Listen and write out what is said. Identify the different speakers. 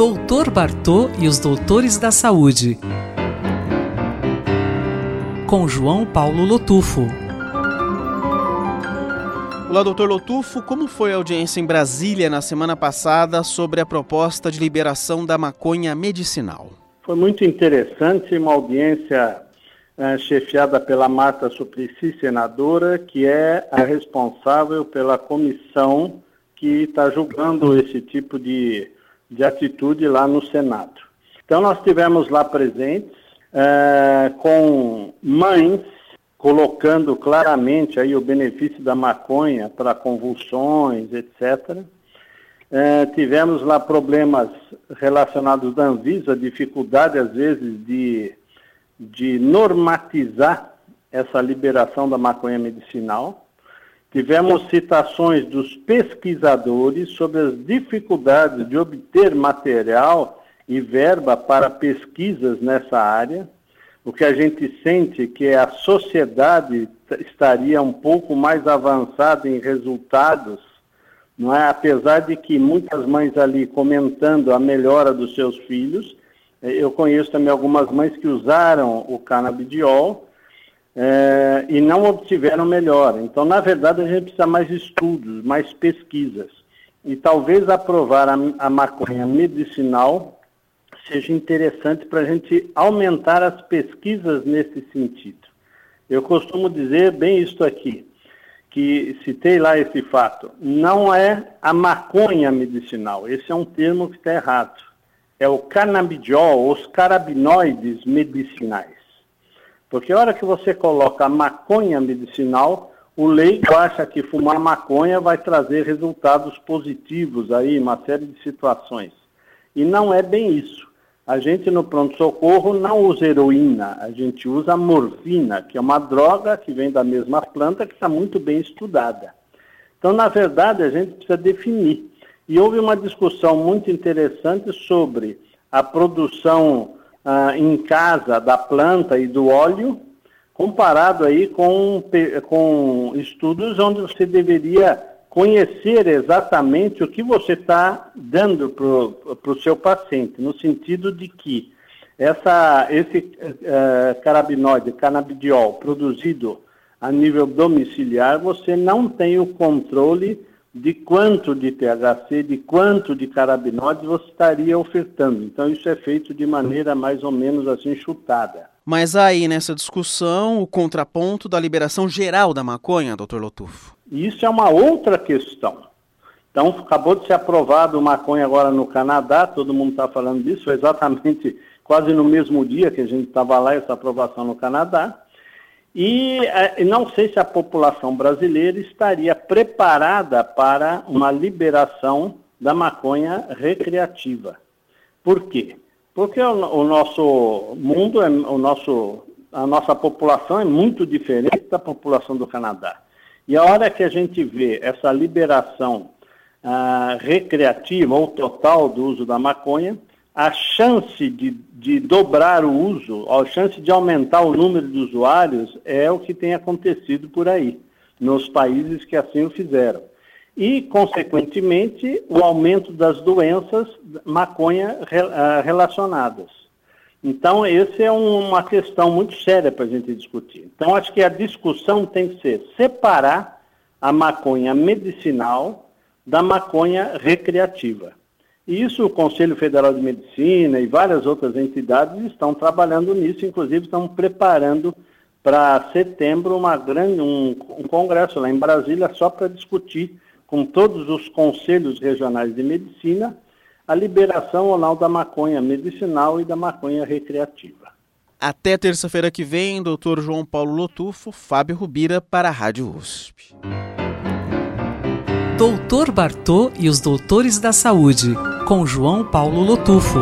Speaker 1: Doutor Bartô e os Doutores da Saúde. Com João Paulo Lotufo.
Speaker 2: Olá, doutor Lotufo. Como foi a audiência em Brasília na semana passada sobre a proposta de liberação da maconha medicinal?
Speaker 3: Foi muito interessante, uma audiência é, chefiada pela Marta Suplicy, senadora, que é a responsável pela comissão que está julgando esse tipo de, de atitude lá no Senado. Então, nós tivemos lá presentes é, com mães colocando claramente aí o benefício da maconha para convulsões, etc. É, tivemos lá problemas relacionados da Anvisa, dificuldade às vezes de, de normatizar essa liberação da maconha medicinal. Tivemos citações dos pesquisadores sobre as dificuldades de obter material e verba para pesquisas nessa área o que a gente sente que a sociedade estaria um pouco mais avançada em resultados, não é? Apesar de que muitas mães ali comentando a melhora dos seus filhos, eh, eu conheço também algumas mães que usaram o canabidiol é, e não obtiveram melhora. Então, na verdade, a gente precisa mais estudos, mais pesquisas. E talvez aprovar a, a maconha medicinal seja interessante para a gente aumentar as pesquisas nesse sentido. Eu costumo dizer bem isto aqui, que citei lá esse fato. Não é a maconha medicinal, esse é um termo que está errado. É o canabidiol, os carabinoides medicinais. Porque a hora que você coloca maconha medicinal, o leigo acha que fumar maconha vai trazer resultados positivos aí, uma série de situações. E não é bem isso. A gente no pronto-socorro não usa heroína, a gente usa morfina, que é uma droga que vem da mesma planta que está muito bem estudada. Então, na verdade, a gente precisa definir. E houve uma discussão muito interessante sobre a produção ah, em casa da planta e do óleo, comparado aí com, com estudos onde você deveria conhecer exatamente o que você está dando para o seu paciente, no sentido de que essa, esse uh, carabinoide, canabidiol, produzido a nível domiciliar, você não tem o controle de quanto de THC, de quanto de carabinoide você estaria ofertando. Então, isso é feito de maneira mais ou menos assim chutada.
Speaker 2: Mas aí, nessa discussão, o contraponto da liberação geral da maconha, doutor Lotufo.
Speaker 3: Isso é uma outra questão. Então, acabou de ser aprovado o maconha agora no Canadá, todo mundo está falando disso, exatamente quase no mesmo dia que a gente estava lá, essa aprovação no Canadá. E eh, não sei se a população brasileira estaria preparada para uma liberação da maconha recreativa. Por quê? Porque o, o nosso mundo, é, o nosso, a nossa população é muito diferente da população do Canadá. E a hora que a gente vê essa liberação ah, recreativa ou total do uso da maconha, a chance de, de dobrar o uso, a chance de aumentar o número de usuários é o que tem acontecido por aí, nos países que assim o fizeram. E, consequentemente, o aumento das doenças maconha ah, relacionadas. Então, essa é uma questão muito séria para a gente discutir. Então, acho que a discussão tem que ser separar a maconha medicinal da maconha recreativa. Isso o Conselho Federal de Medicina e várias outras entidades estão trabalhando nisso, inclusive estão preparando para setembro uma grande, um, um congresso lá em Brasília só para discutir com todos os conselhos regionais de medicina a liberação ou não da maconha medicinal e da maconha recreativa.
Speaker 2: Até terça-feira que vem, doutor João Paulo Lotufo, Fábio Rubira para a Rádio USP.
Speaker 1: Doutor Bartô e os Doutores da Saúde, com João Paulo Lotufo.